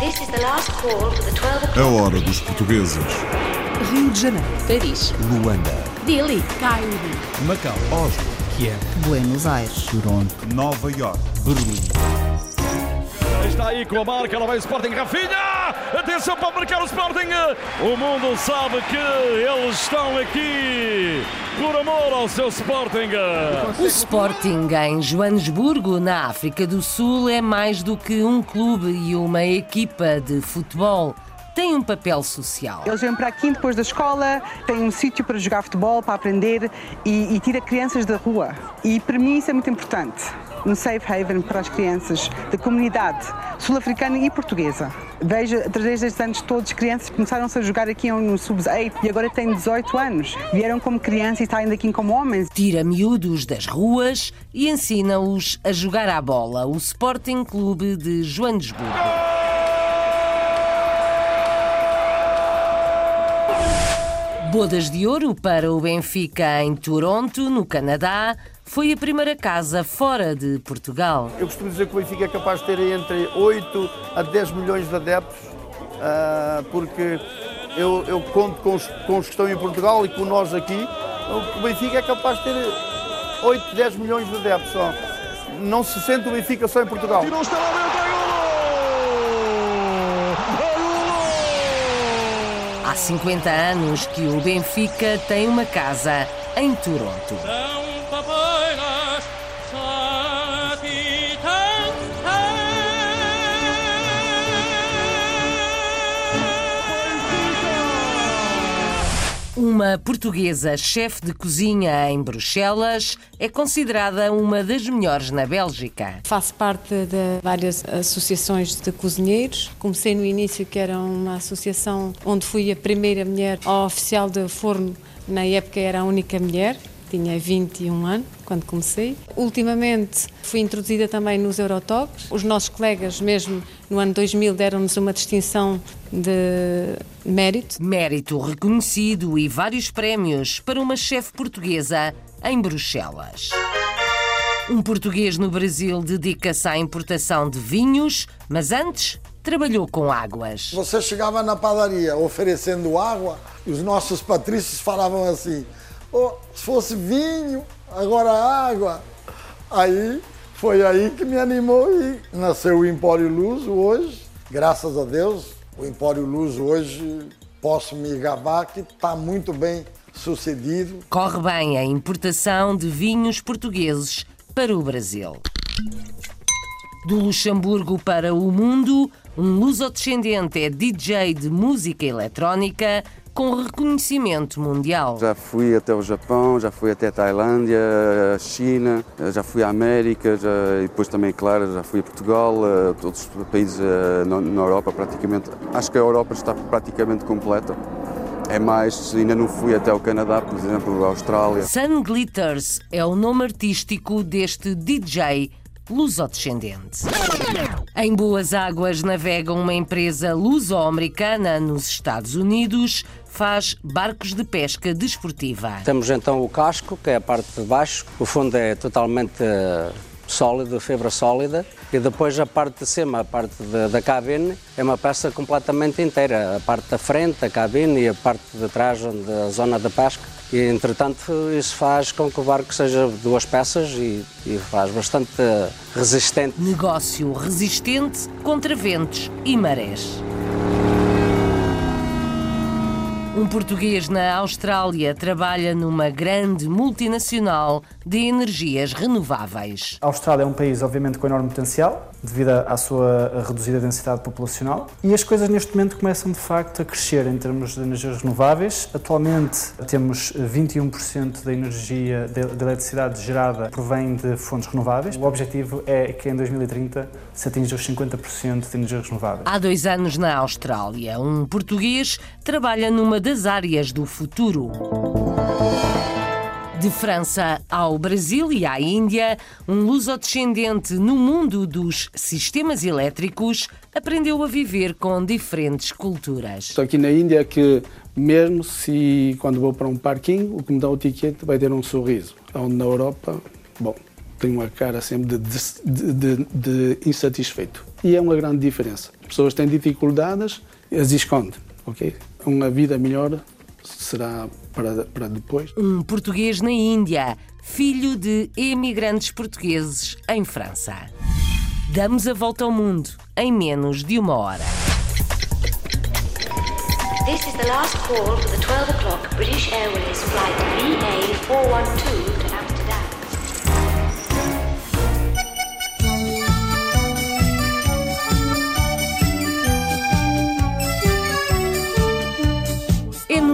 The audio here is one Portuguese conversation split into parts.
A o'clock. hora dos portugueses. Rio de Janeiro, Paris, Luanda, Delhi, Cairo, Macau, Oslo, Kiev, Buenos Aires. Toronto, Nova York. Berlim. Está aí com a marca, ela vai o Sporting, Rafinha! Atenção para marcar o Sporting! O mundo sabe que eles estão aqui por amor ao seu Sporting! O Sporting em Joanesburgo, na África do Sul, é mais do que um clube e uma equipa de futebol. Tem um papel social. Eles vêm para aqui depois da escola, têm um sítio para jogar futebol, para aprender e, e tira crianças da rua. E para mim isso é muito importante. Um safe haven para as crianças da comunidade sul-africana e portuguesa. Vejo, através destes anos todos, crianças começaram-se a jogar aqui no Sub-8 e agora têm 18 anos. Vieram como crianças e saem daqui como homens. Tira miúdos das ruas e ensina-os a jogar à bola. O Sporting Clube de Joanesburgo. Bodas de ouro para o Benfica em Toronto, no Canadá. Foi a primeira casa fora de Portugal. Eu costumo dizer que o Benfica é capaz de ter entre 8 a 10 milhões de adeptos, ah, porque eu, eu conto com os, com os que estão em Portugal e com nós aqui. O Benfica é capaz de ter 8, 10 milhões de adeptos só. Não se sente o Benfica só em Portugal. Não está lá dentro, Há 50 anos que o Benfica tem uma casa em Toronto. Uma portuguesa chefe de cozinha em Bruxelas é considerada uma das melhores na Bélgica. Faço parte de várias associações de cozinheiros. Comecei no início que era uma associação onde fui a primeira mulher oficial de forno. Na época era a única mulher, tinha 21 anos quando comecei. Ultimamente fui introduzida também nos Eurotoques. Os nossos colegas, mesmo no ano 2000, deram-nos uma distinção de mérito. Mérito reconhecido e vários prémios para uma chefe portuguesa em Bruxelas. Um português no Brasil dedica-se à importação de vinhos, mas antes trabalhou com águas. Você chegava na padaria oferecendo água e os nossos patrícios falavam assim: "Oh, se fosse vinho, agora água. Aí foi aí que me animou e nasceu o Empório Luso hoje. Graças a Deus, o Empório Luso hoje posso me gabar que está muito bem sucedido. Corre bem a importação de vinhos portugueses para o Brasil. Do Luxemburgo para o mundo, um luso-descendente é DJ de música eletrónica com reconhecimento mundial. Já fui até o Japão, já fui até a Tailândia, a China, já fui à América, já, e depois também, claro, já fui a Portugal, a todos os países eh, na, na Europa praticamente. Acho que a Europa está praticamente completa. É mais, ainda não fui até o Canadá, por exemplo, a Austrália. Sun Glitters é o nome artístico deste DJ lusodescendente. Em boas águas navega uma empresa luso-americana nos Estados Unidos, faz barcos de pesca desportiva. Temos então o casco, que é a parte de baixo, o fundo é totalmente eh, sólido, fibra sólida, e depois a parte de cima, a parte de- da cabine, é uma peça completamente inteira, a parte da frente, a cabine e a parte de trás, onde a zona de pesca. E, entretanto, isso faz com que o barco seja duas peças e, e faz bastante eh, resistente. Negócio resistente contra ventos e marés. Um português na Austrália trabalha numa grande multinacional de energias renováveis. A Austrália é um país, obviamente, com enorme potencial, devido à sua reduzida densidade populacional. E as coisas neste momento começam de facto a crescer em termos de energias renováveis. Atualmente temos 21% da energia de, de eletricidade gerada provém de fontes renováveis. O objetivo é que em 2030 se atinja os 50% de energias renováveis. Há dois anos na Austrália, um português trabalha numa das áreas do futuro. De França ao Brasil e à Índia, um lusodescendente no mundo dos sistemas elétricos aprendeu a viver com diferentes culturas. Estou aqui na Índia que mesmo se quando vou para um parquinho, o que me dá o ticket vai ter um sorriso. Onde na Europa, bom, tem uma cara sempre de, de, de, de, insatisfeito. E é uma grande diferença. Pessoas têm dificuldades, as escondem, ok? Uma vida melhor será para, para depois. Um português na Índia, filho de emigrantes portugueses em França. Damos a volta ao mundo em menos de uma hora. This is the last call for the 12 o'clock British Airways flight VA412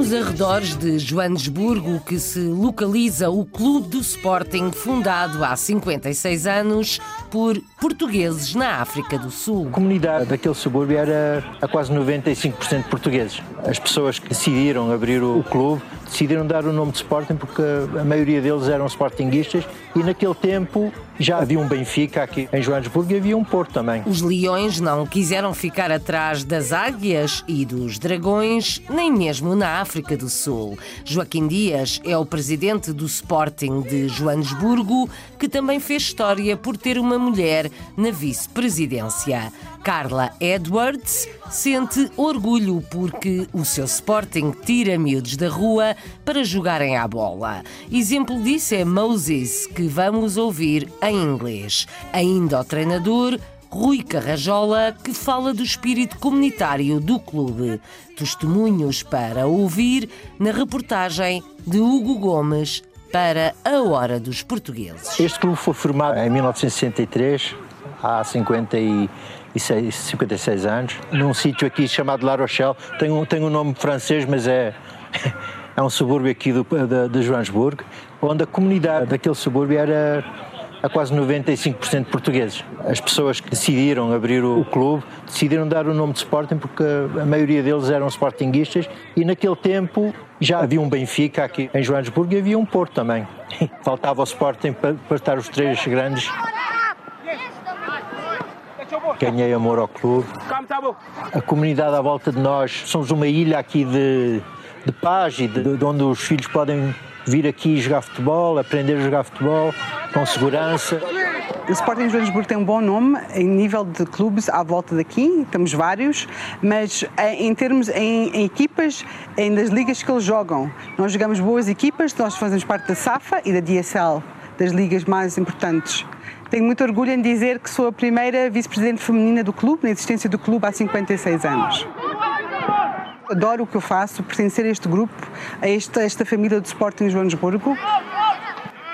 nos arredores de Joanesburgo que se localiza o Clube do Sporting, fundado há 56 anos por portugueses na África do Sul. A comunidade daquele subúrbio era a quase 95% portugueses. As pessoas que decidiram abrir o clube decidiram dar o nome de Sporting porque a maioria deles eram Sportinguistas e naquele tempo já havia um Benfica aqui em Joanesburgo e havia um Porto também. Os leões não quiseram ficar atrás das águias e dos dragões, nem mesmo na África do Sul. Joaquim Dias é o presidente do Sporting de Joanesburgo, que também fez história por ter uma mulher na vice-presidência. Carla Edwards sente orgulho porque o seu Sporting tira miúdos da rua para jogarem à bola. Exemplo disso é Moses, que vamos ouvir em inglês. Ainda o treinador Rui Carrajola, que fala do espírito comunitário do clube. Testemunhos para ouvir na reportagem de Hugo Gomes para a Hora dos Portugueses. Este clube foi formado em 1963, há 56, 56 anos, num sítio aqui chamado La Rochelle. Tem um, tem um nome francês, mas é, é um subúrbio aqui do, de, de Joanesburgo, onde a comunidade daquele subúrbio era a quase 95% portugueses. As pessoas que decidiram abrir o, clube decidiram dar o nome de Sporting porque a maioria deles eram Sportinguistas e naquele tempo já havia um Benfica aqui em Joanesburgo e havia um Porto também. Faltava o Sporting para, para estar os três grandes. Ganhei amor ao clube. A comunidade à volta de nós, somos uma ilha aqui de, de paz e de, de onde os filhos podem vir aqui jogar futebol, aprender a jogar futebol com segurança. O Sporting Joanesburgo tem um bom nome em nível de clubes à volta daqui, temos vários, mas eh, em termos em, em equipas, em das ligas que eles jogam, nós jogamos boas equipas, nós fazemos parte da SAFA e da DSL, das ligas mais importantes. Tenho muito orgulho em dizer que sou a primeira vice-presidente feminina do clube, na existência do clube há 56 anos. Adoro o que eu faço, pertencer a este grupo, a esta, esta família do Sporting Joanesburgo.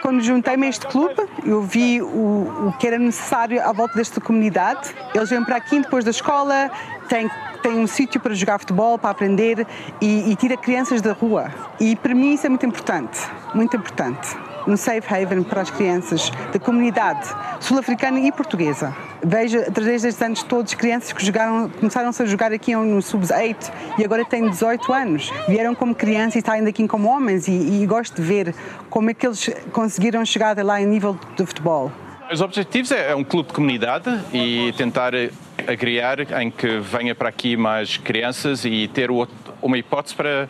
Quando juntei-me a este clube, eu vi o, o que era necessário à volta desta comunidade. Eles vêm para aqui depois da escola, têm tem um sítio para jogar futebol, para aprender e, e tira crianças da rua. E para mim isso é muito importante, muito importante um safe haven para as crianças da comunidade sul-africana e portuguesa. Vejo, através destes anos todos, crianças que jogaram, começaram-se a jogar aqui no Sub-8 e agora têm 18 anos. Vieram como crianças e saem daqui como homens e, e gosto de ver como é que eles conseguiram chegar lá em nível de futebol. Os objetivos é, é um clube de comunidade e tentar a criar em que venha para aqui mais crianças e ter uma hipótese para,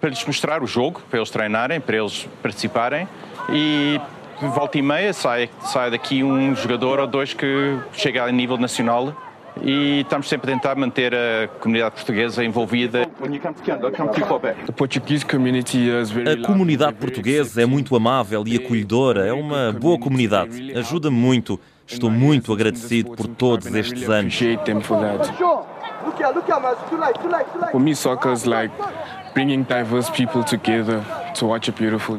para lhes mostrar o jogo, para eles treinarem, para eles participarem e volta e meia sai, sai daqui um jogador ou dois que chega a nível nacional e estamos sempre a tentar manter a comunidade portuguesa envolvida. A comunidade portuguesa é muito amável e acolhedora, é uma boa comunidade, ajuda-me muito. Estou muito agradecido por todos estes anos. For me, soccer is like bringing diverse people together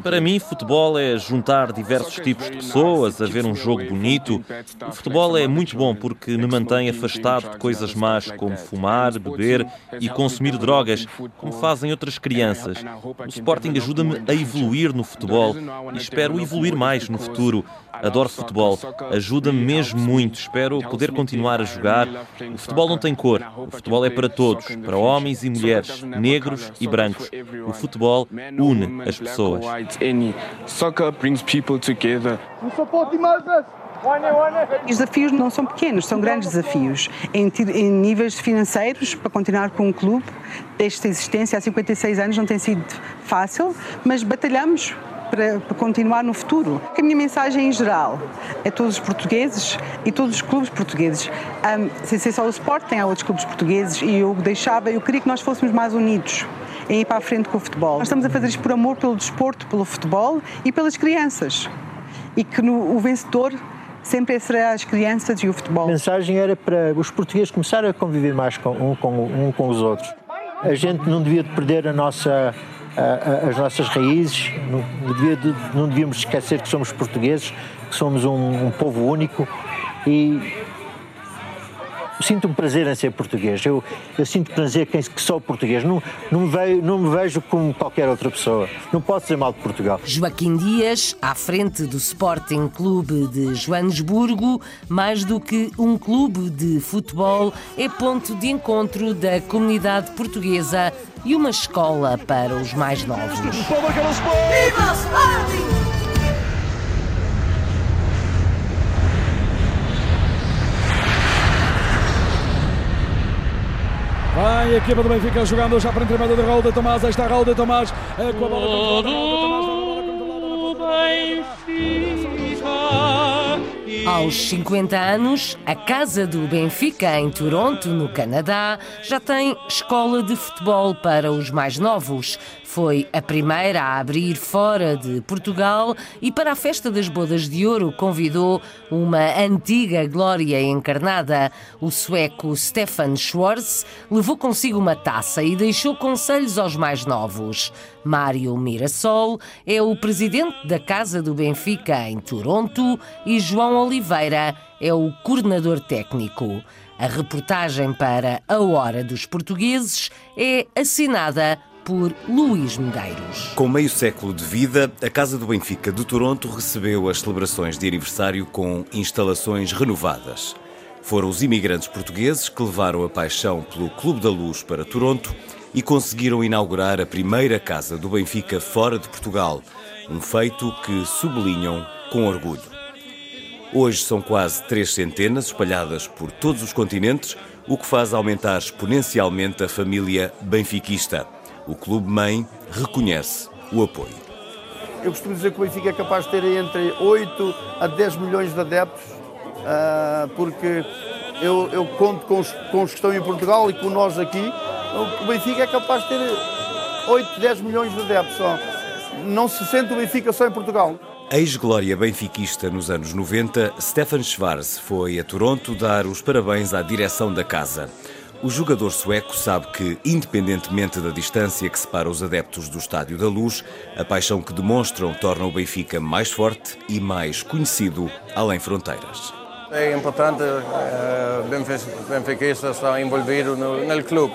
Para mim, futebol é juntar diversos tipos de pessoas a ver um jogo bonito. O futebol é muito bom porque me mantém afastado de coisas más como fumar, beber e consumir drogas, como fazem outras crianças. O Sporting ajuda-me a evoluir no futebol e espero evoluir mais no futuro. Adoro futebol, ajuda-me mesmo muito. Espero poder continuar a jogar. O futebol não tem cor. O futebol é para todos, para homens e mulheres, negros e brancos. O futebol une as pessoas. Os desafios não são pequenos, são grandes desafios. Em, em, níveis financeiros, para continuar com um clube, desta existência há 56 anos, não tem sido fácil, mas batalhamos para, para continuar no futuro. A minha mensagem em geral é todos os portugueses e todos os clubes portugueses. Um, sem ser só o Sporting, há outros clubes portugueses e eu deixava, eu queria que nós fôssemos mais unidos em ir para a frente com o futebol. Nós estamos a fazer isto por amor pelo desporto, pelo futebol e pelas crianças. E que no, o vencedor sempre será as crianças e o futebol. A mensagem era para os portugueses começarem a conviver mais com, um, com, um com os outros. A gente não devia perder a nossa, a, a, as nossas raízes, não, devia, não devíamos esquecer que somos portugueses, que somos um, um povo único e sinto um prazer em ser português. Eu, eu sinto prazer que, que sou português. Não, não, me vejo, não me vejo como qualquer outra pessoa. Não posso dizer mal de Portugal. Joaquim Dias, à frente do Sporting Clube de Joanesburgo, mais do que um clube de futebol, é ponto de encontro da comunidade portuguesa e uma escola para os mais novos. Viva Sporting! A equipa do Benfica jogando já para entremeada de Raul de Tomás. Aí está Raul de Tomás com a bola controlada. Aos 50 anos, a Casa do Benfica, em Toronto, no Canadá, já tem escola de futebol para os mais novos. Foi a primeira a abrir fora de Portugal e para a festa das bodas de ouro convidou uma antiga glória encarnada. O sueco Stefan Schwarz levou consigo uma taça e deixou conselhos aos mais novos. Mário Mirassol é o presidente da Casa do Benfica em Toronto e João Oliveira é o coordenador técnico. A reportagem para A Hora dos Portugueses é assinada por Luís Medeiros. Com meio século de vida, a Casa do Benfica de Toronto recebeu as celebrações de aniversário com instalações renovadas. Foram os imigrantes portugueses que levaram a paixão pelo Clube da Luz para Toronto e conseguiram inaugurar a primeira Casa do Benfica fora de Portugal, um feito que sublinham com orgulho. Hoje são quase três centenas espalhadas por todos os continentes, o que faz aumentar exponencialmente a família benfiquista. O clube mãe reconhece o apoio. Eu costumo dizer que o Benfica é capaz de ter entre 8 a 10 milhões de adeptos, ah, porque eu, eu conto com os, com os que estão em Portugal e com nós aqui. O Benfica é capaz de ter 8, 10 milhões de adeptos só. Não se sente o Benfica só em Portugal. Ex-glória benfiquista nos anos 90, Stefan Schwarz foi a Toronto dar os parabéns à direção da casa. O jogador sueco sabe que, independentemente da distância que separa os adeptos do Estádio da Luz, a paixão que demonstram torna o Benfica mais forte e mais conhecido além fronteiras. É importante, uh, benfiquistas estão envolvidos no, no clube.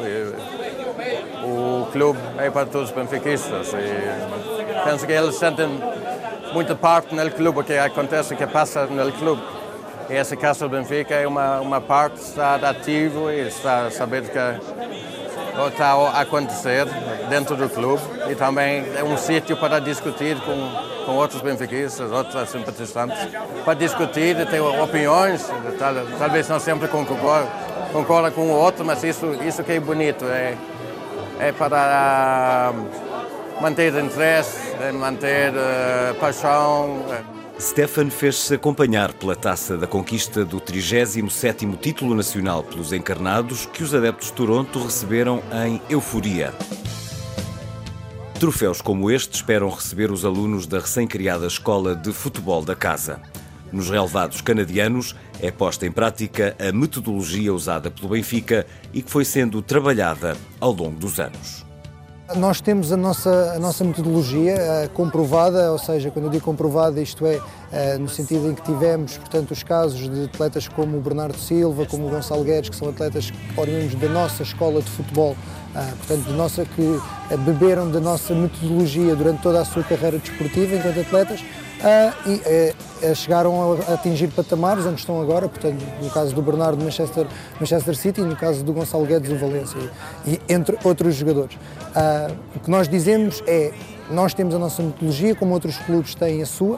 O clube é para todos os benfiquistas e penso que eles sentem muita parte no clube, o que acontece, o que passa no clube. E essa Casa do Benfica é uma, uma parte, está ativo e está saber que está a acontecer dentro do clube e também é um sítio para discutir com, com outros benfiquistas, outros simpatizantes, para discutir, ter opiniões, tal, talvez não sempre concordam concorda com o outro, mas isso, isso que é bonito, é, é para manter interesse, manter uh, paixão. Stefan fez-se acompanhar pela taça da conquista do 37º título nacional pelos encarnados que os adeptos de Toronto receberam em euforia. Troféus como este esperam receber os alunos da recém-criada Escola de Futebol da Casa. Nos relevados canadianos é posta em prática a metodologia usada pelo Benfica e que foi sendo trabalhada ao longo dos anos. Nós temos a nossa, a nossa metodologia uh, comprovada, ou seja, quando eu digo comprovada, isto é, uh, no sentido em que tivemos, portanto, os casos de atletas como o Bernardo Silva, como o Gonçalo Guedes, que são atletas oriundos da nossa escola de futebol, uh, portanto, de nossa, que beberam da nossa metodologia durante toda a sua carreira desportiva enquanto atletas, e chegaram a atingir patamares onde estão agora, portanto, no caso do Bernardo, Manchester, Manchester City, e no caso do Gonçalo Guedes, o Valência, e entre outros jogadores. Uh, o que nós dizemos é, nós temos a nossa metodologia, como outros clubes têm a sua,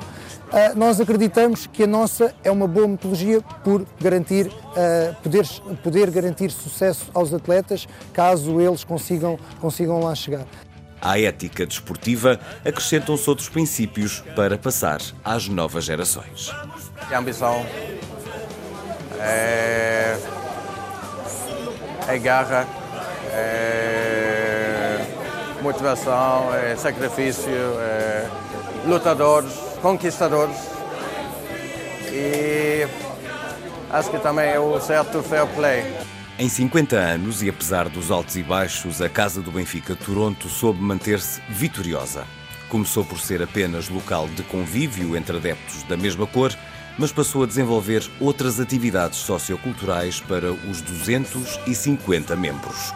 Uh, nós acreditamos que a nossa é uma boa metodologia por garantir, uh, poder, poder garantir sucesso aos atletas caso eles consigam, consigam lá chegar. À ética desportiva acrescentam-se outros princípios para passar às novas gerações. É ambição, é, é garra, é motivação, é sacrifício, é lutadores, conquistadores. E acho que também é o certo fair play. Em 50 anos, e apesar dos altos e baixos, a Casa do Benfica Toronto soube manter-se vitoriosa. Começou por ser apenas local de convívio entre adeptos da mesma cor, mas passou a desenvolver outras atividades socioculturais para os 250 membros.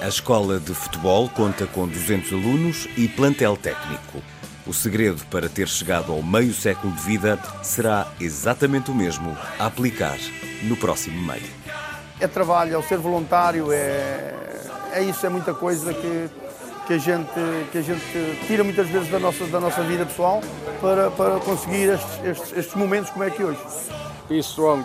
A escola de futebol conta com 200 alunos e plantel técnico. O segredo para ter chegado ao meio século de vida será exatamente o mesmo a aplicar no próximo meio. É trabalho, é o ser voluntário, é, é isso, é muita coisa que, que, a gente, que a gente tira muitas vezes da nossa, da nossa vida pessoal para, para conseguir estes, estes, estes momentos como é que hoje. Be strong,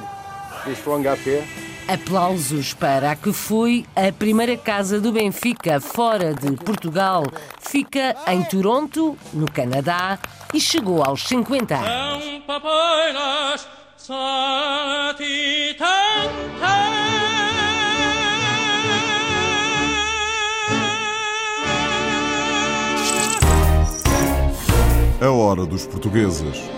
be strong up here. Aplausos para a que foi a primeira casa do Benfica fora de Portugal. Fica em Toronto, no Canadá, e chegou aos 50 anos. A hora dos portugueses.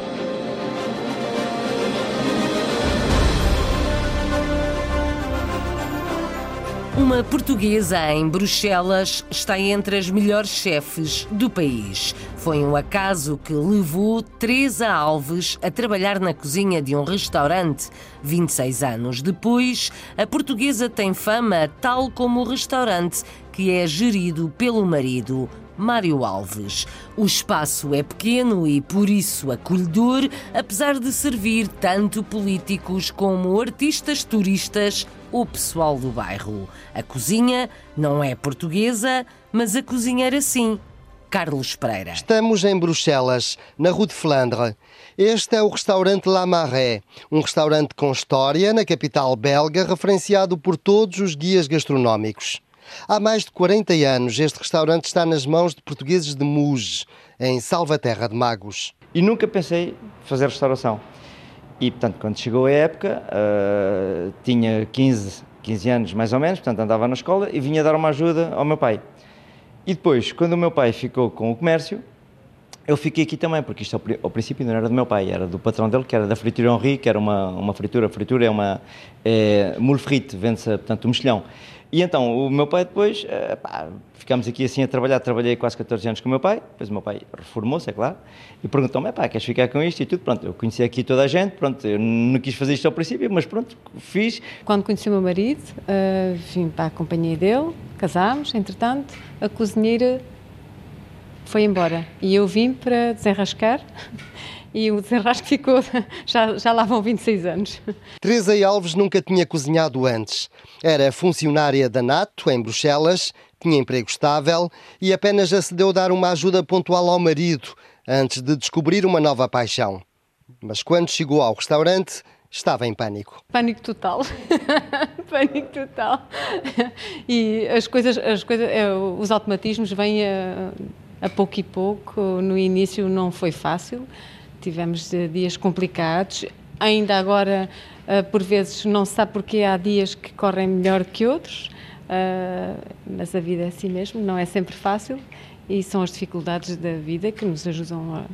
Uma portuguesa em Bruxelas está entre as melhores chefes do país. Foi um acaso que levou Teresa Alves a trabalhar na cozinha de um restaurante. 26 anos depois, a portuguesa tem fama tal como o restaurante, que é gerido pelo marido, Mário Alves. O espaço é pequeno e, por isso, acolhedor, apesar de servir tanto políticos como artistas turistas ou pessoal do bairro. A cozinha não é portuguesa, mas a cozinheira sim. Carlos Pereira. Estamos em Bruxelas, na Rue de Flandre. Este é o restaurante La Marais, um restaurante com história na capital belga, referenciado por todos os guias gastronómicos. Há mais de 40 anos, este restaurante está nas mãos de portugueses de Muge, em Salvaterra de Magos. E nunca pensei fazer restauração. E, portanto, quando chegou a época, uh, tinha 15, 15 anos mais ou menos, portanto, andava na escola e vinha dar uma ajuda ao meu pai. E depois, quando o meu pai ficou com o comércio, eu fiquei aqui também, porque isto ao, princípio não era do meu pai, era do patrão dele, que era da Fritura Henri, que era uma, uma fritura. Fritura é uma é, mule frite, vende-se, portanto, um mexilhão. E então, o meu pai depois, uh, pá, ficámos aqui assim a trabalhar, trabalhei quase 14 anos com o meu pai, depois o meu pai reformou-se, é claro, e perguntou-me, pá, queres ficar com isto e tudo, pronto, eu conheci aqui toda a gente, pronto, eu não quis fazer isto ao princípio, mas pronto, fiz. Quando conheci o meu marido, uh, vim para a companhia dele, casámos, entretanto, a cozinheira foi embora, e eu vim para desenrascar, e o desenrasque ficou, já, já lá vão 26 anos. Teresa Alves nunca tinha cozinhado antes. Era funcionária da NATO, em Bruxelas, tinha emprego estável e apenas acedeu a dar uma ajuda pontual ao marido antes de descobrir uma nova paixão. Mas quando chegou ao restaurante, estava em pânico. Pânico total. pânico total. E as coisas, as coisas é, os automatismos vêm a, a pouco e pouco. No início não foi fácil tivemos eh, dias complicados. Ainda agora, eh, por vezes, não se sabe porque há dias que correm melhor que outros, eh, mas a vida é assim mesmo, não é sempre fácil e são as dificuldades da vida que nos ajudam a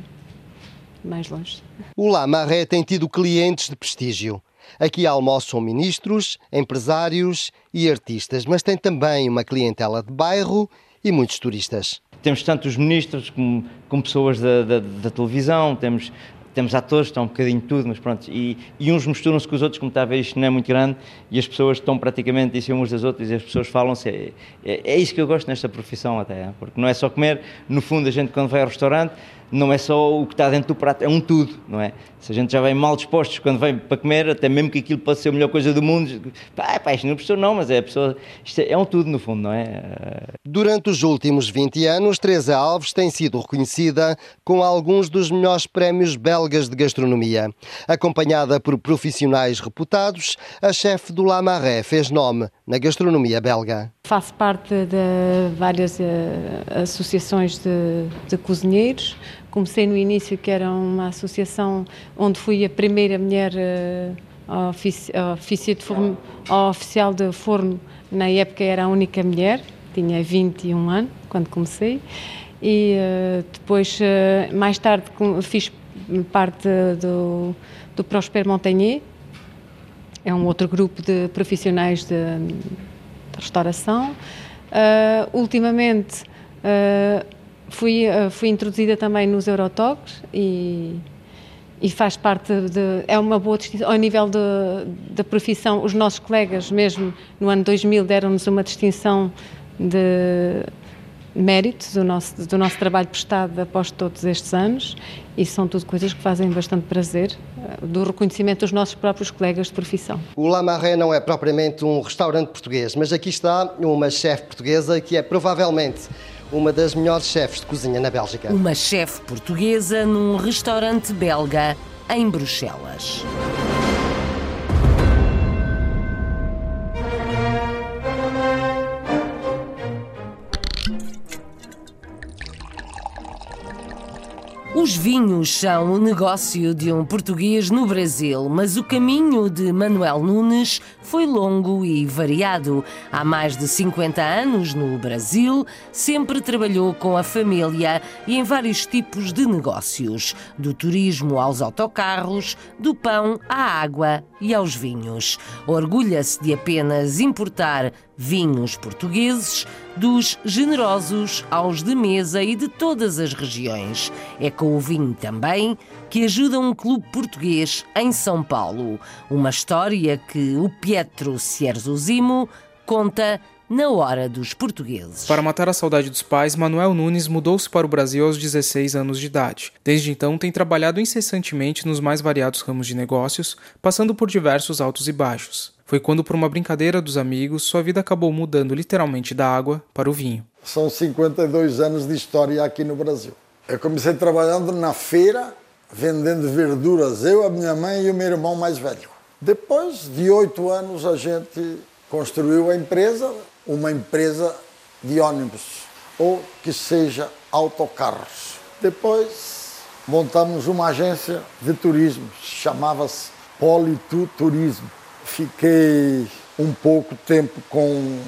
mais longe. O La Marré tem tido clientes de prestígio. Aqui almoçam ministros, empresários e artistas, mas tem também uma clientela de bairro e muitos turistas. Temos tanto os ministros como, como pessoas da, da, da televisão, temos temos atores, estão um bocadinho tudo, mas pronto, e, e uns misturam-se com os outros, como está a ver, isto não é muito grande, e as pessoas estão praticamente em cima uns das outras, e as pessoas falam-se, é, é, é, isso que eu gosto nesta profissão até, porque não é só comer, no fundo a gente quando vai ao restaurante, não é só o que está dentro do prato, é um tudo, não é? Se a gente já vem mal dispostos quando vem para comer, até mesmo que aquilo pode ser a melhor coisa do mundo, pá, pá isto não é pessoa não, mas é a pessoa, isto é, é um tudo no fundo, não é? Durante os últimos 20 anos, Teresa Alves tem sido reconhecida com alguns dos melhores prémios belgas de gastronomia. Acompanhada por profissionais reputados, a chefe do La Marais fez nome na gastronomia belga. Faço parte de várias uh, associações de, de, cozinheiros. Comecei no início que era uma associação onde fui a primeira mulher uh, ofici de forno, oficial de forno. Na época era a única mulher, tinha 21 anos quando comecei. E uh, depois, mais tarde, fiz parte do, do Prosper Montagnier, é um outro grupo de profissionais de, de restauração. Uh, ultimamente uh, fui, uh, fui introduzida também nos Eurotogs e, e faz parte de. É uma boa distinção. Ao nível da profissão, os nossos colegas, mesmo no ano 2000, deram-nos uma distinção de mérito do nosso, do nosso trabalho prestado após todos estes anos e são tudo coisas que fazem bastante prazer eh, do reconhecimento dos nossos próprios colegas de profissão. O La não é propriamente um restaurante português, mas aqui está uma chefe portuguesa que é provavelmente uma das melhores chefes de cozinha na Bélgica. Uma chefe portuguesa num restaurante belga em Bruxelas. Os vinhos são o negócio de um português no Brasil, mas o caminho de Manuel Nunes foi longo e variado. Há mais de 50 anos no Brasil, sempre trabalhou com a família e em vários tipos de negócios, do turismo aos autocarros, do pão à água e aos vinhos. Orgulha-se de apenas importar vinhos portugueses, dos generosos aos de mesa e de todas as regiões. É com o vinho também que ajuda um clube português em São Paulo. Uma história que o Pietro Cierzosimo conta na hora dos portugueses. Para matar a saudade dos pais, Manuel Nunes mudou-se para o Brasil aos 16 anos de idade. Desde então, tem trabalhado incessantemente nos mais variados ramos de negócios, passando por diversos altos e baixos. Foi quando, por uma brincadeira dos amigos, sua vida acabou mudando literalmente da água para o vinho. São 52 anos de história aqui no Brasil. Eu comecei trabalhando na feira, vendendo verduras, eu, a minha mãe e o meu irmão mais velho. Depois de oito anos, a gente construiu a empresa, uma empresa de ônibus, ou que seja autocarros. Depois montamos uma agência de turismo, chamava-se Politu Turismo. Fiquei um pouco tempo com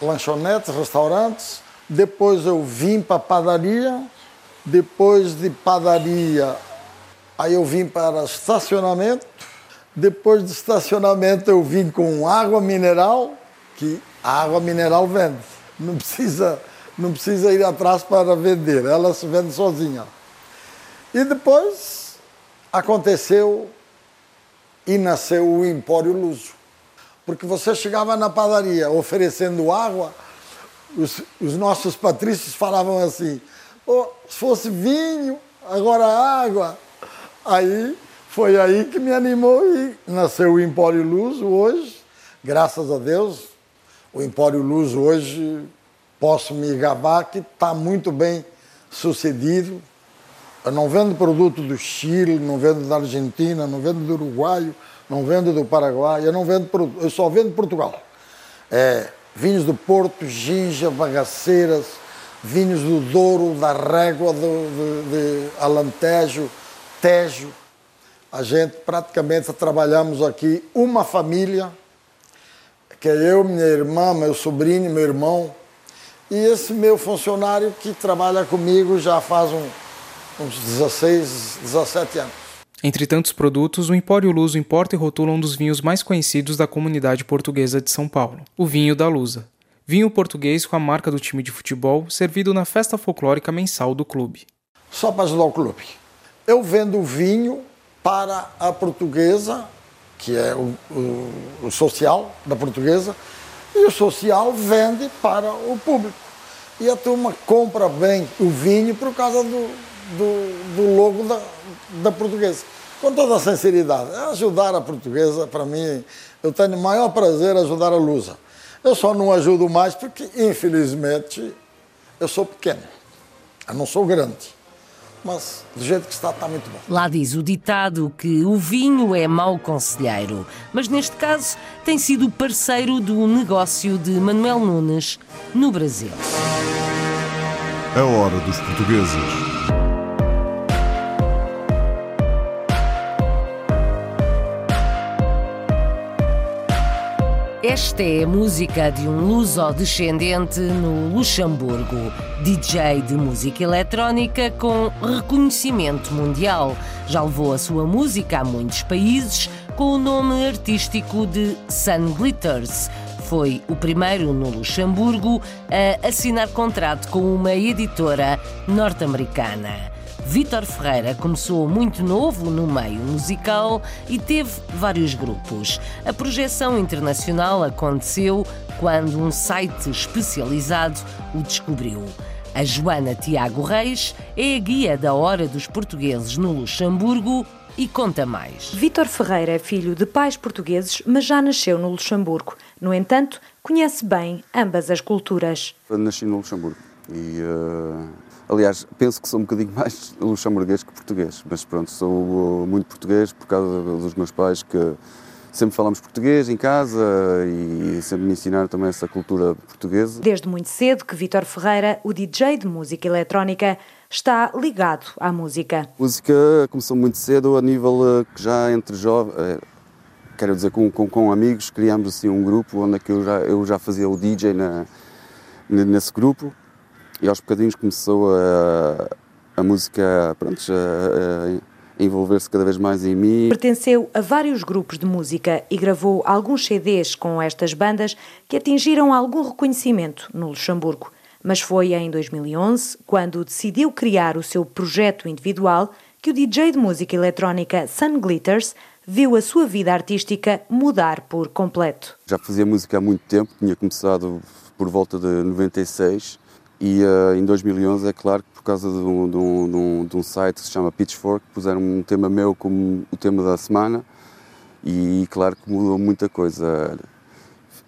lanchonetes, restaurantes. Depois eu vim para padaria. Depois de padaria, aí eu vim para estacionamento. Depois de estacionamento eu vim com água mineral que a água mineral vende. Não precisa, não precisa ir atrás para vender, ela se vende sozinha. E depois aconteceu e nasceu o Empório Luso. Porque você chegava na padaria oferecendo água, os, os nossos patrícios falavam assim: oh, se fosse vinho, agora água. Aí foi aí que me animou e nasceu o Empório Luso hoje, graças a Deus, o Empório Luz hoje, posso me gabar que está muito bem sucedido. Eu não vendo produto do Chile, não vendo da Argentina, não vendo do Uruguai, não vendo do Paraguai, eu não vendo eu só vendo Portugal. É, vinhos do Porto, Ginja, Bagaceiras, vinhos do Douro, da Régua, do, de, de Alantejo, Tejo. A gente praticamente trabalhamos aqui uma família que é eu, minha irmã, meu sobrinho, meu irmão, e esse meu funcionário que trabalha comigo já faz um, uns 16, 17 anos. Entre tantos produtos, o Empório Luso importa e rotula um dos vinhos mais conhecidos da comunidade portuguesa de São Paulo, o vinho da Lusa. Vinho português com a marca do time de futebol, servido na festa folclórica mensal do clube. Só para ajudar o clube. Eu vendo vinho para a portuguesa que é o, o, o social da portuguesa, e o social vende para o público. E a turma compra bem o vinho por causa do, do, do logo da, da portuguesa. Com toda a sinceridade, ajudar a portuguesa, para mim, eu tenho o maior prazer ajudar a Lusa. Eu só não ajudo mais porque, infelizmente, eu sou pequeno. Eu não sou grande. Mas do jeito que está, está muito bom. Lá diz o ditado que o vinho é mau conselheiro, mas neste caso tem sido parceiro do negócio de Manuel Nunes no Brasil. A hora dos portugueses. Esta é a música de um luso-descendente no Luxemburgo, DJ de música eletrónica com reconhecimento mundial. Já levou a sua música a muitos países com o nome artístico de Sun Glitters. Foi o primeiro no Luxemburgo a assinar contrato com uma editora norte-americana. Vítor Ferreira começou muito novo no meio musical e teve vários grupos. A projeção internacional aconteceu quando um site especializado o descobriu. A Joana Tiago Reis é a guia da Hora dos Portugueses no Luxemburgo e conta mais. Vítor Ferreira é filho de pais portugueses, mas já nasceu no Luxemburgo. No entanto, conhece bem ambas as culturas. Eu nasci no Luxemburgo e uh, Aliás, penso que sou um bocadinho mais luxemburguês que português, mas pronto, sou muito português por causa dos meus pais que sempre falamos português em casa e sempre me ensinaram também essa cultura portuguesa. Desde muito cedo que Vítor Ferreira, o DJ de música eletrónica, está ligado à música. A música começou muito cedo a nível eh, que já entre jovens, eh, quero dizer, com, com, com, amigos, criámos assim um grupo onde é eu já, eu já fazia o DJ na, nesse grupo e aos bocadinhos começou a, a música pronto, a, a envolver-se cada vez mais em mim. Pertenceu a vários grupos de música e gravou alguns CDs com estas bandas que atingiram algum reconhecimento no Luxemburgo. Mas foi em 2011, quando decidiu criar o seu projeto individual, que o DJ de música eletrónica Sun Glitters viu a sua vida artística mudar por completo. Já fazia música há muito tempo, tinha começado por volta de 96 e uh, em 2011, é claro que por causa de um, de, um, de um, site que se chama Pitchfork, puseram um tema meu como o tema da semana e claro que mudou muita coisa.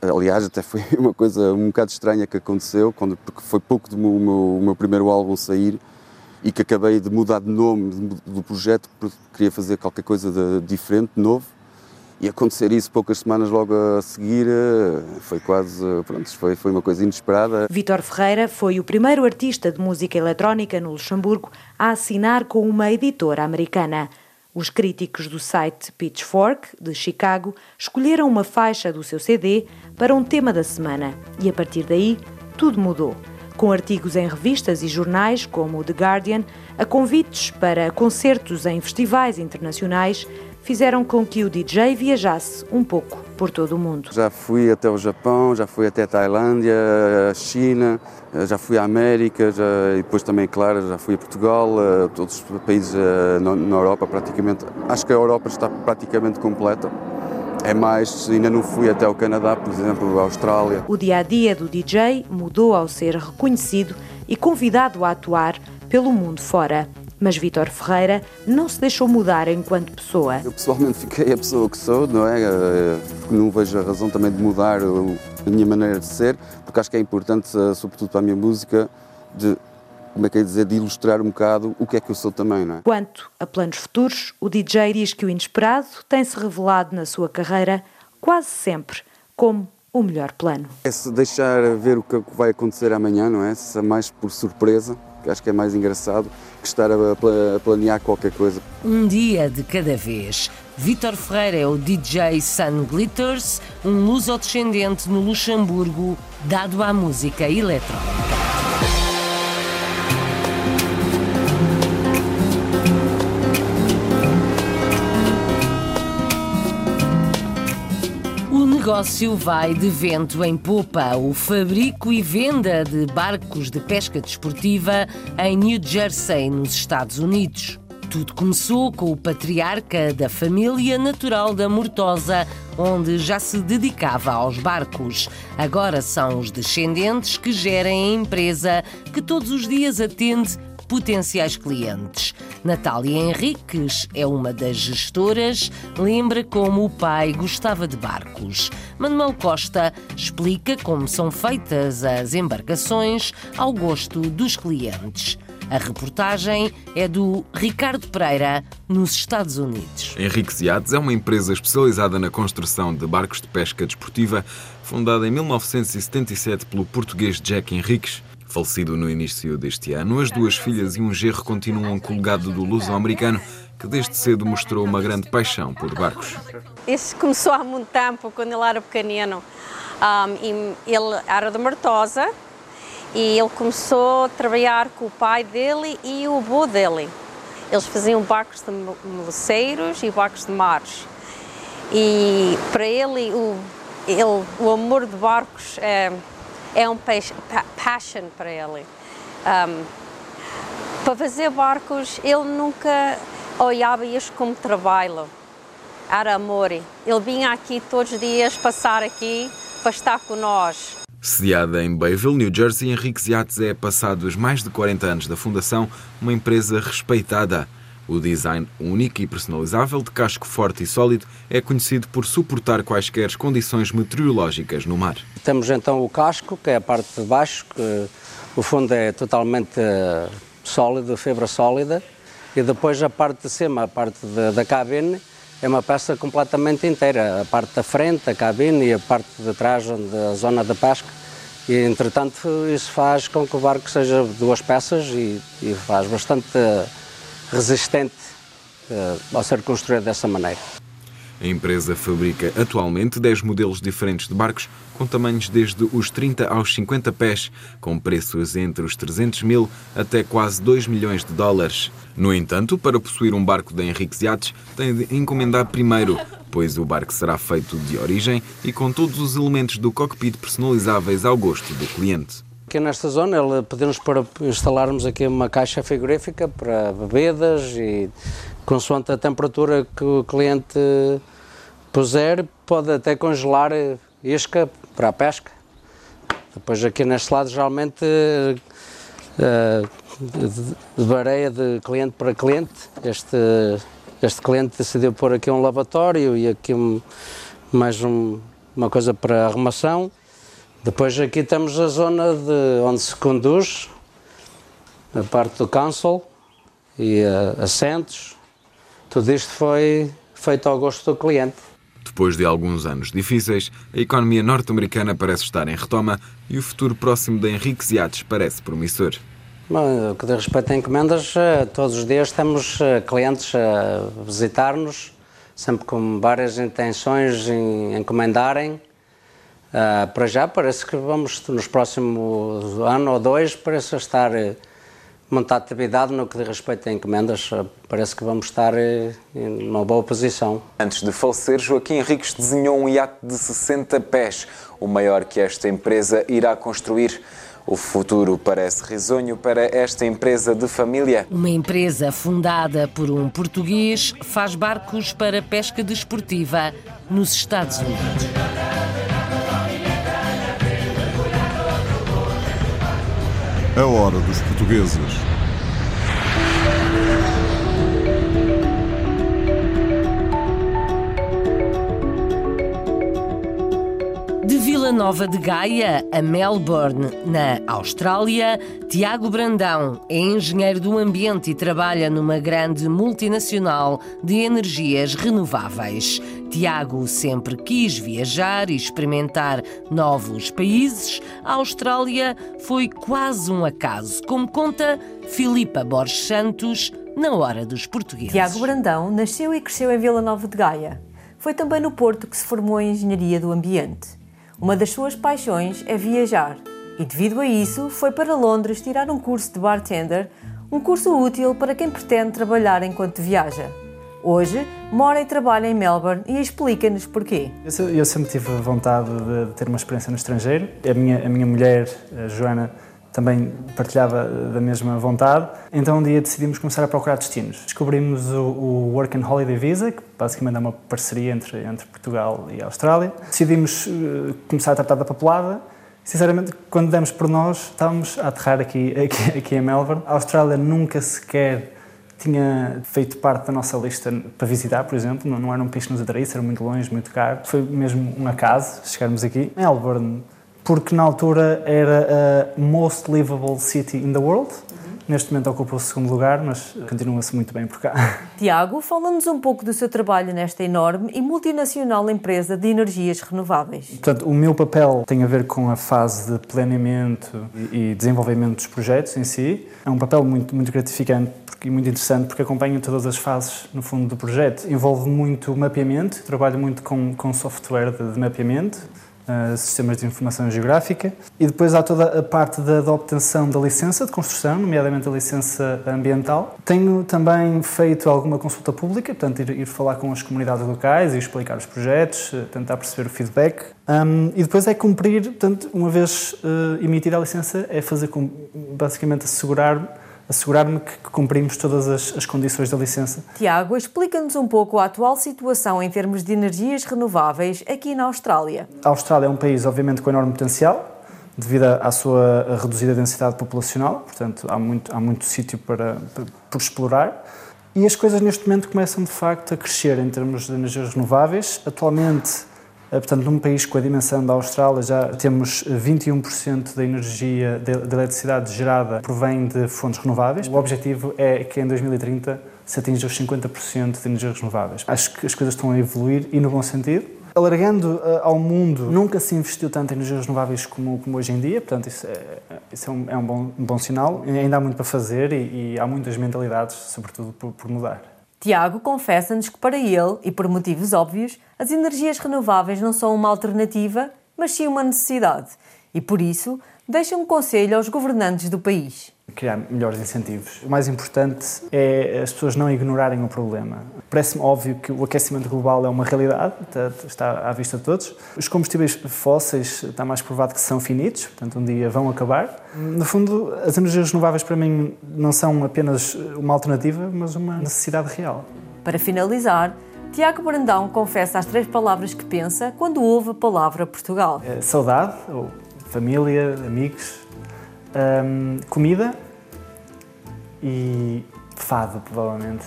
Aliás, até foi uma coisa um bocado estranha que aconteceu, quando, porque foi pouco do meu, meu, meu primeiro álbum sair e que acabei de mudar de nome do projeto porque queria fazer qualquer coisa de, diferente, novo e acontecer isso poucas semanas logo a seguir eh, foi quase, pronto, foi, foi uma coisa inesperada. Vítor Ferreira foi o primeiro artista de música eletrónica no Luxemburgo a assinar com uma editora americana. Os críticos do site Pitchfork, de Chicago, escolheram uma faixa do seu CD para um tema da semana e a partir daí tudo mudou. Com artigos em revistas e jornais como o The Guardian, a convites para concertos em festivais internacionais, fizeram com que o DJ viajasse um pouco por todo o mundo. Já fui até o Japão, já fui até a Tailândia, a China, já fui à América, já, e depois também, claro, já fui a Portugal, a todos os países na, na Europa praticamente. Acho que a Europa está praticamente completa. É mais, ainda não fui até o Canadá, por exemplo, a Austrália. O dia a dia do DJ mudou ao ser reconhecido e convidado a atuar pelo mundo fora. Mas Vítor Ferreira não se deixou mudar enquanto pessoa. Eu pessoalmente fiquei a pessoa que sou, não é? Eh, não vejo a razão também de mudar a minha maneira de ser, porque acho que é importante, eh, sobretudo para a minha música, de como é que é dizer, de ilustrar um bocado o que é que eu sou também, não é? Quanto a planos futuros, o DJ diz que o inesperado tem-se revelado na sua carreira quase sempre como o melhor plano. É se deixar ver o que vai acontecer amanhã, não é? Se é mais por surpresa, que acho que é mais engraçado que estar a, planear qualquer coisa. Um dia de cada vez. Vitor Ferreira é o DJ Sun Glitters, um luso-descendente no Luxemburgo, dado à música eletrónica. Negócio vai de vento em popa. O fabrico e venda de barcos de pesca desportiva em New Jersey, nos Estados Unidos. Tudo começou com o patriarca da família natural da Mortosa, onde já se dedicava aos barcos. Agora são os descendentes que gerem a empresa que todos os dias atende potenciais clientes. Natália Henriques é uma das gestoras, lembra como o pai gostava de barcos. Manuel Costa explica como são feitas as embarcações ao gosto dos clientes. A reportagem é do Ricardo Pereira, nos Estados Unidos. Henriques Yachts é uma empresa especializada na construção de barcos de pesca desportiva, fundada em 1977 pelo português Jack Henriques. Falecido no início deste ano, as duas filhas e um genro continuam com o legado do luso-americano, que desde cedo mostrou uma grande paixão por barcos. Isso começou há muito tempo, quando ele era pequenino. Um, ele era de Martosa e ele começou a trabalhar com o pai dele e o avô dele. Eles faziam barcos de meleceiros e barcos de mares. E para ele, o, ele, o amor de barcos é, é um passion para ele. Um, para fazer barcos, ele nunca olhava isto como trabalho. Era amor. Ele vinha aqui todos os dias passar aqui para estar com nós. Sediada em Bayville, New Jersey, Henrique Yachts é, passados mais de 40 anos da fundação, uma empresa respeitada. O design único e personalizável, de casco forte e sólido, é conhecido por suportar quaisquer condições meteorológicas no mar. Temos então o casco, que é a parte de baixo, que o fundo é totalmente eh, sólido, fibra sólida, e depois a parte de cima, a parte de, da cabine, é uma peça completamente inteira. A parte da frente, a cabine e a parte de trás, onde a zona da pesca. E, entretanto, isso faz com que o barco seja duas peças e, e faz bastante resistente uh, ao ser construído dessa maneira. A empresa fabrica atualmente 10 modelos diferentes de barcos, com tamanhos desde os 30 aos 50 pés, com preços entre os 300 mil até quase 2 milhões de dólares. No entanto, para possuir um barco da Henriques Yachts, tem de encomendar primeiro, pois o barco será feito de origem e com todos os elementos do cockpit personalizáveis ao gosto do cliente. Aqui nesta zona pedimos para instalarmos aqui uma caixa frigorífica para bebidas e consoante a temperatura que o cliente puser, pode até congelar isca para a pesca. Depois aqui neste lado geralmente uh, de, de areia de cliente para cliente. Este, este cliente decidiu pôr aqui um lavatório e aqui um, mais um, uma coisa para arrumação. Depois aqui temos a zona de onde se conduz, a parte do console e assentos. Tudo isto foi feito ao gosto do cliente. Depois de alguns anos difíceis, a economia norte-americana parece estar em retoma e o futuro próximo da Henrique Yates parece promissor. Bom, o que diz respeito a encomendas, eh, todos os dias temos eh, clientes a visitar-nos, sempre com várias intenções em encomendarem. Uh, para já parece que vamos, nos próximos ano ou dois, parece estar montar atividade no que diz respeito a encomendas, parece que vamos estar eh, numa boa posição. Antes de falecer, Joaquim Henriques desenhou um iate de 60 pés, o maior que esta empresa irá construir. O futuro parece risonho para esta empresa de família. Uma empresa fundada por um português faz barcos para pesca desportiva nos Estados Unidos. A hora dos portugueses. De Vila Nova de Gaia a Melbourne, na Austrália, Tiago Brandão é engenheiro do ambiente e trabalha numa grande multinacional de energias renováveis. Tiago sempre quis viajar e experimentar novos países. A Austrália foi quase um acaso, como conta Filipa Borges Santos na Hora dos Portugueses. Tiago Brandão nasceu e cresceu em Vila Nova de Gaia. Foi também no Porto que se formou em Engenharia do Ambiente. Uma das suas paixões é viajar e, devido a isso, foi para Londres tirar um curso de bartender, um curso útil para quem pretende trabalhar enquanto viaja. Hoje, mora e trabalha em Melbourne e explica-nos porquê. Eu sempre tive vontade de ter uma experiência no estrangeiro. A minha, a minha mulher, a Joana, também partilhava da mesma vontade. Então um dia decidimos começar a procurar destinos. Descobrimos o, o Work and Holiday Visa, que basicamente é uma parceria entre, entre Portugal e Austrália. Decidimos uh, começar a tratar da papelada. Sinceramente, quando demos por nós, estávamos a aterrar aqui, aqui, aqui em Melbourne. A Austrália nunca sequer tinha feito parte da nossa lista para visitar, por exemplo. Não, não era um país que nos atraísse, era muito longe, muito caro. Foi mesmo um acaso chegarmos aqui. Melbourne porque na altura era a most livable city in the world. Neste momento ocupa o segundo lugar, mas continua-se muito bem por cá. Tiago, fala-nos um pouco do seu trabalho nesta enorme e multinacional empresa de energias renováveis. Portanto, o meu papel tem a ver com a fase de planeamento e desenvolvimento dos projetos em si. É um papel muito, muito gratificante e muito interessante porque acompanho todas as fases, no fundo, do projeto. Envolve muito mapeamento, trabalho muito com, com software de, de mapeamento, uh, sistemas de informação geográfica, e depois há toda a parte da, da, obtenção da licença de construção, nomeadamente a licença ambiental. Tenho também feito alguma consulta pública, portanto, ir, ir falar com as comunidades locais e explicar os projetos, uh, tentar perceber o feedback. Um, e depois é cumprir, portanto, uma vez uh, emitida a licença, é fazer, basicamente, assegurar assegurar-me que cumprimos todas as, as, condições da licença. Tiago, explica-nos um pouco a atual situação em termos de energias renováveis aqui na Austrália. A Austrália é um país, obviamente, com enorme potencial, devido à sua reduzida densidade populacional, portanto, há muito, há muito sítio para, para, por explorar. E as coisas neste momento começam de facto a crescer em termos de energias renováveis. Atualmente, portanto, num país com a dimensão da Austrália, já temos 21% da energia, da eletricidade gerada provém de fontes renováveis. O objetivo é que em 2030 se atinja os 50% de energias renováveis. Acho que as coisas estão a evoluir e no bom sentido. Alargando uh, ao mundo, nunca se investiu tanto em energias renováveis como, como hoje em dia, portanto, isso é, isso é, um, é um, bom, bom, sinal. Ainda há muito para fazer e, e há muitas mentalidades, sobretudo, por, por mudar. Tiago confessa-nos que, para ele, e por motivos óbvios, as energias renováveis não são uma alternativa, mas sim uma necessidade. E por isso, deixa um conselho aos governantes do país criar melhores incentivos. O mais importante é as pessoas não ignorarem o problema. Parece-me óbvio que o aquecimento global é uma realidade, está à vista de todos. Os combustíveis fósseis está mais provado que são finitos, portanto um dia vão acabar. No fundo, as energias renováveis para mim não são apenas uma alternativa, mas uma necessidade real. Para finalizar, Tiago Brandão confessa as três palavras que pensa quando ouve a palavra Portugal. É saudade, ou família, amigos, comida e fado, provavelmente.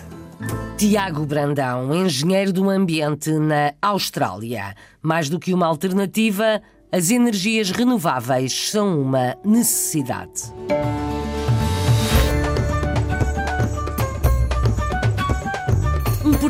Tiago Brandão, engenheiro do ambiente na Austrália. Mais do que uma alternativa, as energias renováveis são uma necessidade.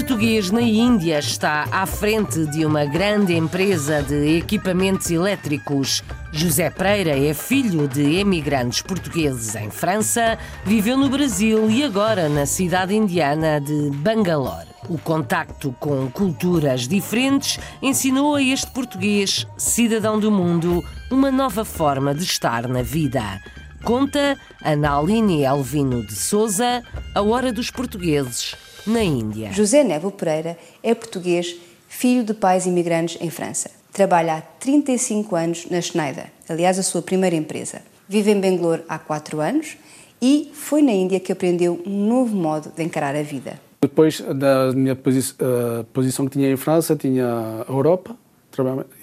Português na Índia está à frente de uma grande empresa de equipamentos elétricos. José Pereira é filho de emigrantes portugueses em França, viveu no Brasil e agora na cidade indiana de Bangalore. O contacto com culturas diferentes ensinou a este português, cidadão do mundo, uma nova forma de estar na vida. Conta Analine Elvino de Souza, A Hora dos Portugueses, na Índia. José Nevo Pereira é português, filho de pais imigrantes em França. Trabalha há 35 anos na Schneider, aliás, a sua primeira empresa. Vive em Bangalore há 4 anos e foi na Índia que aprendeu um novo modo de encarar a vida. Depois da minha posi uh, posição que tinha em França, tinha a Europa,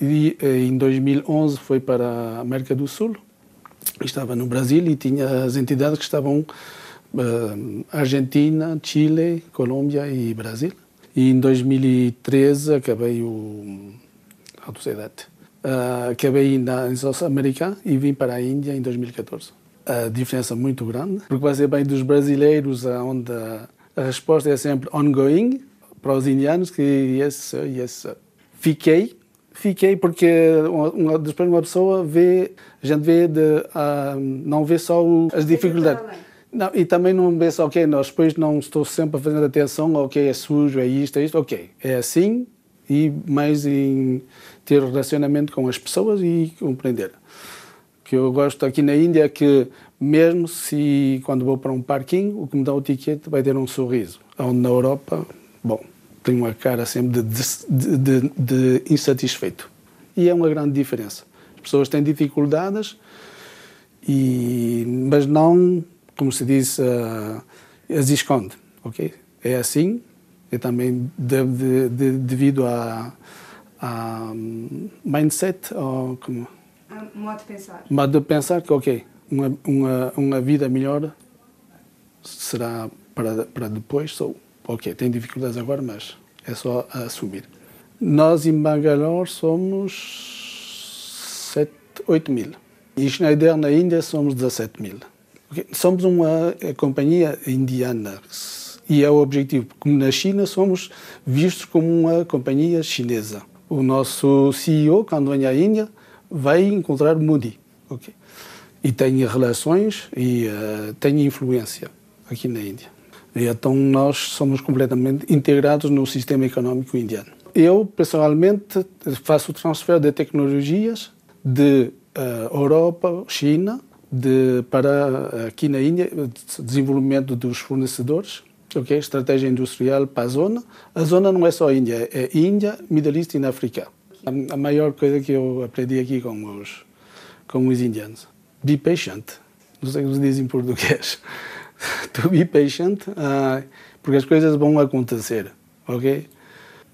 e eh, em 2011 foi para a América do Sul, estava no Brasil e tinha as entidades que estavam Argentina, Chile, Colômbia e Brasil. E em 2013 acabei o say that? Uh, acabei na America e vim para a Índia em 2014. A diferença muito grande, porque vai ser bem dos brasileiros, onde a, a resposta é sempre ongoing, para os indianos que yes, sir, yes, sir. Fiquei, fiquei porque uma, depois uma pessoa vê, a gente vê de, uh, não vê só as dificuldades. Não, e também não só, ok, nós depois não estou sempre a fazer atenção, ok, é sujo, é isto, é isto, ok, é assim e mais em ter relacionamento com as pessoas e compreender. O que eu gosto aqui na Índia é que mesmo se quando vou para um parquinho, o que me dá o ticket vai ter um sorriso. Onde na Europa, bom, tenho uma cara sempre de, de, de, de insatisfeito. E é uma grande diferença. As pessoas têm dificuldades, e, mas não como se diz, uh, as esconde, ok? É assim, e também de, de, de, devido a, a mindset, ou como... Modo de pensar. Modo de pensar que, ok, uma, uma, uma vida melhor será para, para depois, sou, ok, tem dificuldades agora, mas é só assumir. Nós em Bangalore somos 7, 8 mil. E Schneider na Índia somos 17 mil? Somos uma eh, companhia indiana e é o objetivo. Como na China, somos vistos como uma companhia chinesa. O nosso CEO, quando vem à Índia, vai encontrar Moody. Okay? E tem relações e uh, tem influência aqui na Índia. E então nós somos completamente integrados no sistema econômico indiano. Eu, pessoalmente, faço o transfer de tecnologias de uh, Europa, China, de, para aqui na Índia, desenvolvimento dos fornecedores, okay? estratégia industrial para a zona. A zona não é só Índia, é Índia, Middle East e África. A, a maior coisa que eu aprendi aqui com os, com os indianos. Be patient. Não sei como se diz em português. to be patient, uh, porque as coisas vão acontecer, ok?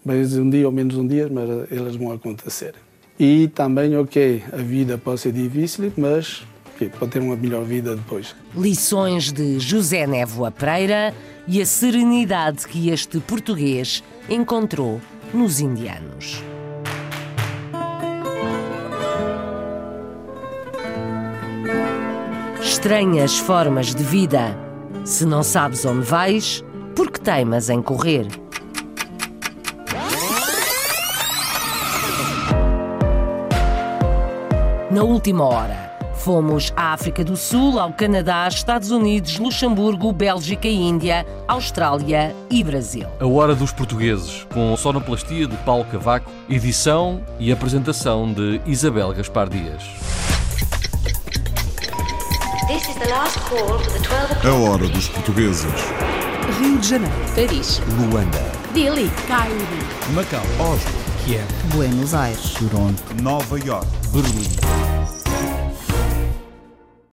Mais um dia ou menos um dia, mas elas vão acontecer. E também, ok, a vida pode ser difícil, mas pode ter uma melhor vida depois. Lições de José Névoa Pereira e a serenidade que este português encontrou nos indianos. Estranhas formas de vida. Se não sabes onde vais, porque teimas em correr? Na última hora, fomos à África do Sul, ao Canadá, Estados Unidos, Luxemburgo, Bélgica e Índia, Austrália e Brasil. A Hora dos Portugueses, com sonoplastia de Paulo Cavaco, edição e apresentação de Isabel Gaspar Dias. A Hora dos Portugueses. Rio de Janeiro. Paris. Luanda. Delhi. Cairo. Macau. Oslo. Kiev. Buenos Aires. Toronto. Nova York. Berlim.